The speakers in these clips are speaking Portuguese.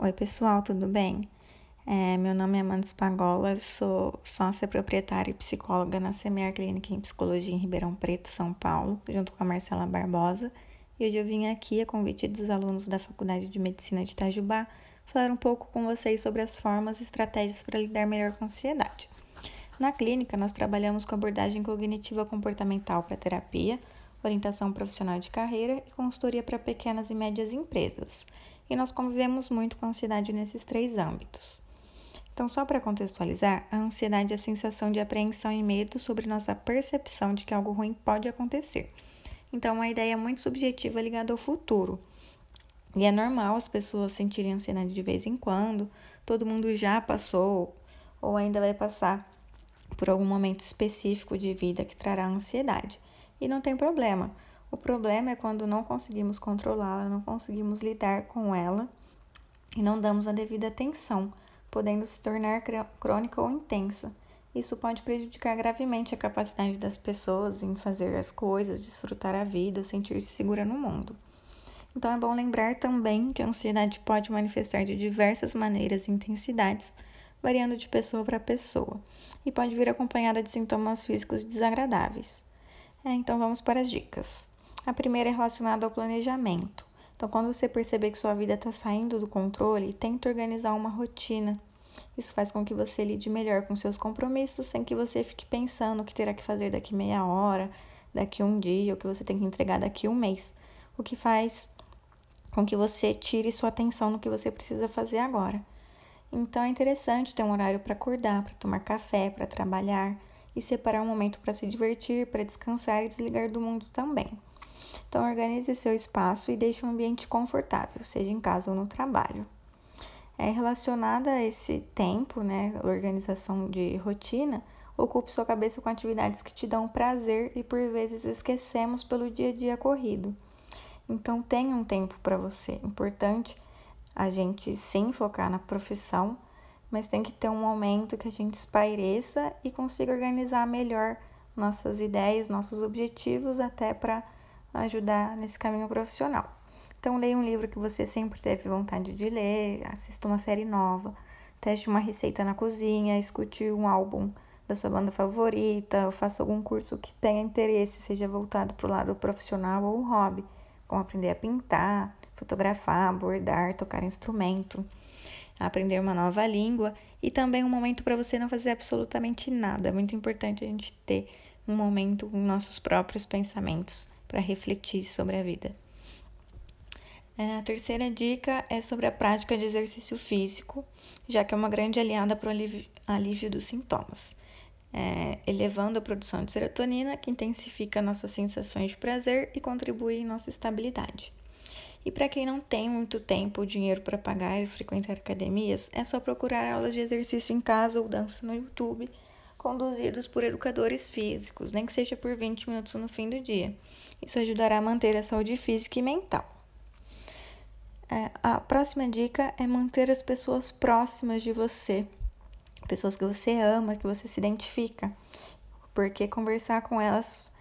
Oi, pessoal, tudo bem? É, meu nome é Amanda Spagola, eu sou sócia proprietária e psicóloga na Semear Clínica em Psicologia em Ribeirão Preto, São Paulo, junto com a Marcela Barbosa. E hoje eu vim aqui, a convite dos alunos da Faculdade de Medicina de Itajubá, falar um pouco com vocês sobre as formas e estratégias para lidar melhor com a ansiedade. Na clínica, nós trabalhamos com abordagem cognitiva comportamental para terapia, orientação profissional de carreira e consultoria para pequenas e médias empresas e nós convivemos muito com a ansiedade nesses três âmbitos. Então, só para contextualizar, a ansiedade é a sensação de apreensão e medo sobre nossa percepção de que algo ruim pode acontecer. Então, uma ideia muito subjetiva ligada ao futuro. E é normal as pessoas sentirem ansiedade de vez em quando, todo mundo já passou ou ainda vai passar por algum momento específico de vida que trará ansiedade. E não tem problema. O problema é quando não conseguimos controlá-la, não conseguimos lidar com ela e não damos a devida atenção, podendo se tornar crônica ou intensa. Isso pode prejudicar gravemente a capacidade das pessoas em fazer as coisas, desfrutar a vida sentir-se segura no mundo. Então é bom lembrar também que a ansiedade pode manifestar de diversas maneiras e intensidades, variando de pessoa para pessoa, e pode vir acompanhada de sintomas físicos desagradáveis. É, então vamos para as dicas. A primeira é relacionada ao planejamento. Então, quando você perceber que sua vida está saindo do controle, tente organizar uma rotina. Isso faz com que você lide melhor com seus compromissos, sem que você fique pensando o que terá que fazer daqui meia hora, daqui um dia, o que você tem que entregar daqui um mês. O que faz com que você tire sua atenção no que você precisa fazer agora. Então é interessante ter um horário para acordar, para tomar café, para trabalhar e separar um momento para se divertir, para descansar e desligar do mundo também. Então, organize seu espaço e deixe um ambiente confortável, seja em casa ou no trabalho. É relacionada a esse tempo, né, organização de rotina, ocupe sua cabeça com atividades que te dão prazer e por vezes esquecemos pelo dia a dia corrido. Então, tenha um tempo para você. Importante a gente sim focar na profissão, mas tem que ter um momento que a gente espaireça e consiga organizar melhor nossas ideias, nossos objetivos, até para ajudar nesse caminho profissional. Então, leia um livro que você sempre teve vontade de ler, assista uma série nova, teste uma receita na cozinha, escute um álbum da sua banda favorita, faça algum curso que tenha interesse, seja voltado para o lado profissional ou hobby, como aprender a pintar, fotografar, bordar, tocar instrumento, aprender uma nova língua e também um momento para você não fazer absolutamente nada. É muito importante a gente ter um momento com nossos próprios pensamentos para refletir sobre a vida. É, a terceira dica é sobre a prática de exercício físico, já que é uma grande aliada para o alívio, dos sintomas, é, elevando a produção de serotonina, que intensifica nossas sensações de prazer e contribui em nossa estabilidade. E para quem não tem muito tempo ou dinheiro para pagar e frequentar academias, é só procurar aulas de exercício em casa ou dança no YouTube conduzidos por educadores físicos, nem que seja por 20 minutos no fim do dia. Isso ajudará a manter a saúde física e mental. É, a próxima dica é manter as pessoas próximas de você, pessoas que você ama, que você se identifica, porque conversar com elas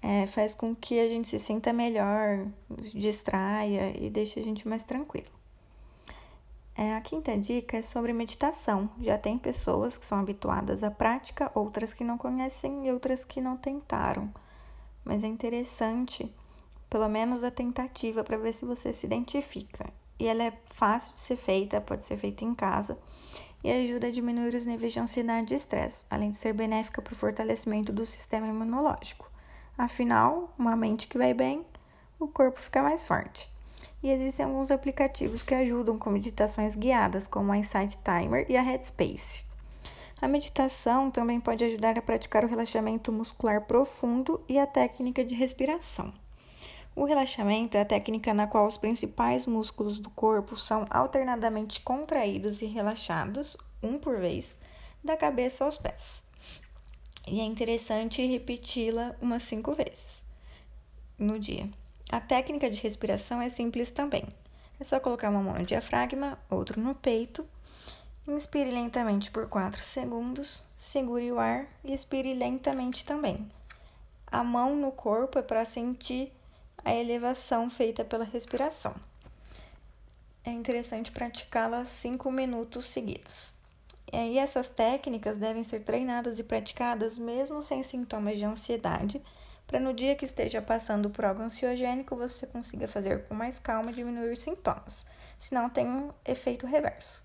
é, faz com que a gente se sinta melhor, distraia e deixe a gente mais tranquilo. É, a quinta dica é sobre meditação. Já tem pessoas que são habituadas à prática, outras que não conhecem e outras que não tentaram. Mas é interessante, pelo menos a tentativa, para ver se você se identifica. E ela é fácil de ser feita, pode ser feita em casa e ajuda a diminuir os níveis de ansiedade e estresse, além de ser benéfica para o fortalecimento do sistema imunológico. Afinal, uma mente que vai bem, o corpo fica mais forte e existem alguns aplicativos que ajudam com meditações guiadas, como a Insight Timer e a Headspace. A meditação também pode ajudar a praticar o relaxamento muscular profundo e a técnica de respiração. O relaxamento é a técnica na qual os principais músculos do corpo são alternadamente contraídos e relaxados, um por vez, da cabeça aos pés. E é interessante repeti-la umas cinco vezes no dia. A técnica de respiração é simples também. É só colocar uma mão no diafragma, outro no peito. Inspire lentamente por 4 segundos, segure o ar e expire lentamente também. A mão no corpo é para sentir a elevação feita pela respiração. é interessante praticá-las 5 minutos seguidos. E essas técnicas devem ser treinadas e praticadas mesmo sem sintomas de ansiedade, para no dia que esteja passando por algo ansiogênico você consiga fazer com mais calma e diminuir os sintomas, senão tem um efeito reverso.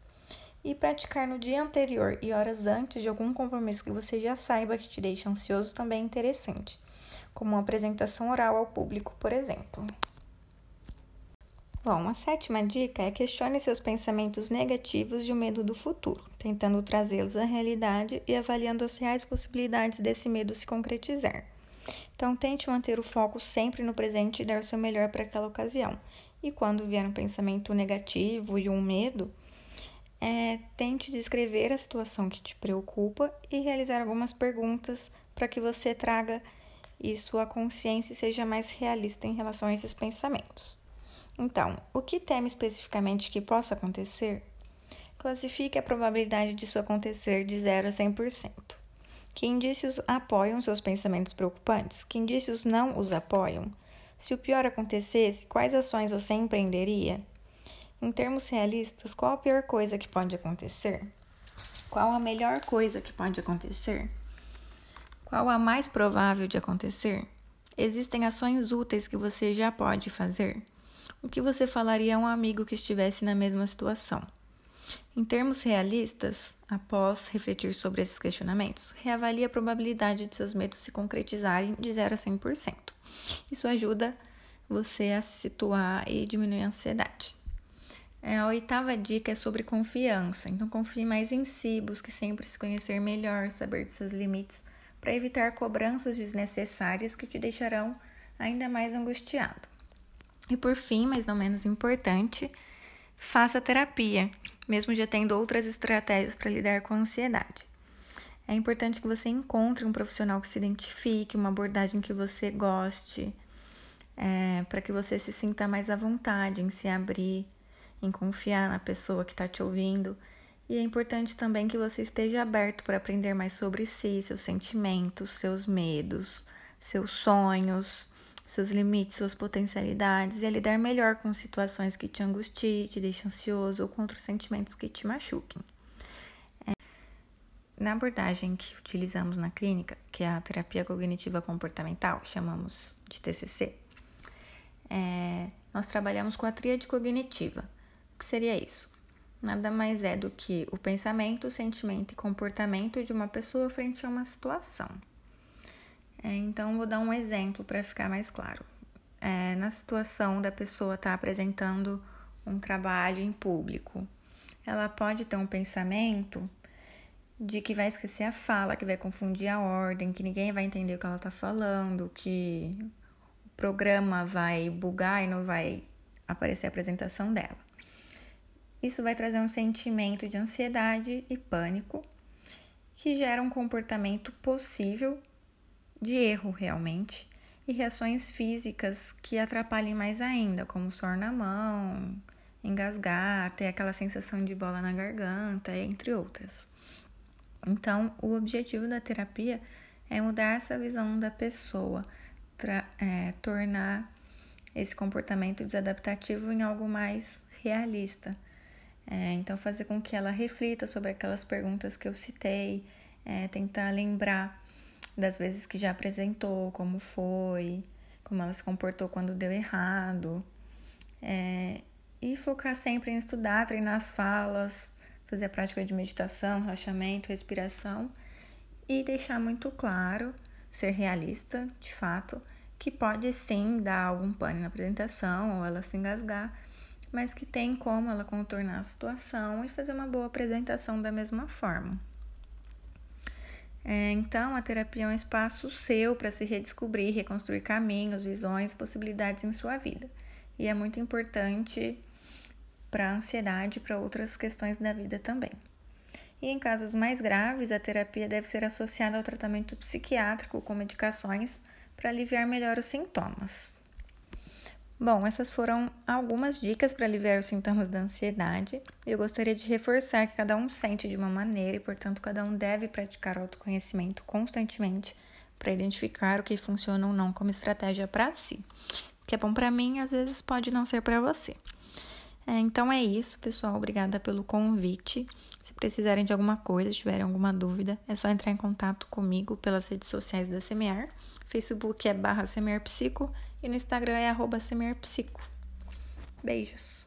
E praticar no dia anterior e horas antes de algum compromisso que você já saiba que te deixa ansioso também é interessante, como uma apresentação oral ao público, por exemplo. Bom, a sétima dica é questione seus pensamentos negativos e o medo do futuro, tentando trazê-los à realidade e avaliando as reais possibilidades desse medo se concretizar. Então, tente manter o foco sempre no presente e dar o seu melhor para aquela ocasião. E quando vier um pensamento negativo e um medo, é, tente descrever a situação que te preocupa e realizar algumas perguntas para que você traga e sua consciência seja mais realista em relação a esses pensamentos. Então, o que teme especificamente que possa acontecer? Classifique a probabilidade disso acontecer de 0 a 100%. Que indícios apoiam seus pensamentos preocupantes? Que indícios não os apoiam? Se o pior acontecesse, quais ações você empreenderia? Em termos realistas, qual a pior coisa que pode acontecer? Qual a melhor coisa que pode acontecer? Qual a mais provável de acontecer? Existem ações úteis que você já pode fazer? o que você falaria a um amigo que estivesse na mesma situação? Em termos realistas, após refletir sobre esses questionamentos, reavalie a probabilidade de seus medos se concretizarem de 0 a 100%. Isso ajuda você a se situar e diminuir a ansiedade. É, a oitava dica é sobre confiança. Então, confie mais em si, busque sempre se conhecer melhor, saber de seus limites, para evitar cobranças desnecessárias que te deixarão ainda mais angustiado. E por fim, mas não menos importante, faça terapia, mesmo já tendo outras estratégias para lidar com a ansiedade. É importante que você encontre um profissional que se identifique, uma abordagem que você goste, é, para que você se sinta mais à vontade em se abrir, em confiar na pessoa que está te ouvindo. E é importante também que você esteja aberto para aprender mais sobre si, seus sentimentos, seus medos, seus sonhos seus limites, suas potencialidades e a lidar melhor com situações que te angustiem, te deixam ansioso ou com outros sentimentos que te machuquem. É, na abordagem que utilizamos na clínica, que é a terapia cognitiva comportamental, chamamos de TCC, é, nós trabalhamos com a tríade cognitiva. O que seria isso? Nada mais é do que o pensamento, o sentimento e comportamento de uma pessoa frente a uma situação. É, então, vou dar um exemplo para ficar mais claro. É, na situação da pessoa estar tá apresentando um trabalho em público, ela pode ter um pensamento de que vai esquecer a fala, que vai confundir a ordem, que ninguém vai entender o que ela está falando, que o programa vai bugar e não vai aparecer a apresentação dela. Isso vai trazer um sentimento de ansiedade e pânico que gera um comportamento possível de erro realmente, e reações físicas que atrapalhem mais ainda, como suor na mão, engasgar, ter aquela sensação de bola na garganta, entre outras. Então, o objetivo da terapia é mudar essa visão da pessoa, é, tornar esse comportamento desadaptativo em algo mais realista. É, então, fazer com que ela reflita sobre aquelas perguntas que eu citei, é, tentar lembrar das vezes que já apresentou, como foi, como ela se comportou quando deu errado. É, e focar sempre em estudar, treinar as falas, fazer a prática de meditação, relaxamento, respiração e deixar muito claro, ser realista, de fato, que pode sim dar algum pane na apresentação ou ela se engasgar, mas que tem como ela contornar a situação e fazer uma boa apresentação da mesma forma. É, então, a terapia é um espaço seu para se redescobrir, reconstruir caminhos, visões, possibilidades em sua vida. E é muito importante para a ansiedade e para outras questões da vida também. E em casos mais graves, a terapia deve ser associada ao tratamento psiquiátrico com medicações para aliviar melhor os sintomas. Bom, essas foram algumas dicas para aliviar os sintomas da ansiedade. Eu gostaria de reforçar que cada um sente de uma maneira e, portanto, cada um deve praticar autoconhecimento constantemente para identificar o que funciona ou não como estratégia para si. O que é bom para mim, às vezes pode não ser para você. É, então é isso, pessoal. Obrigada pelo convite. Se precisarem de alguma coisa, tiverem alguma dúvida, é só entrar em contato comigo pelas redes sociais da Semear. Facebook é barra Semear Psico e no Instagram é arroba Semear Psico. Beijos.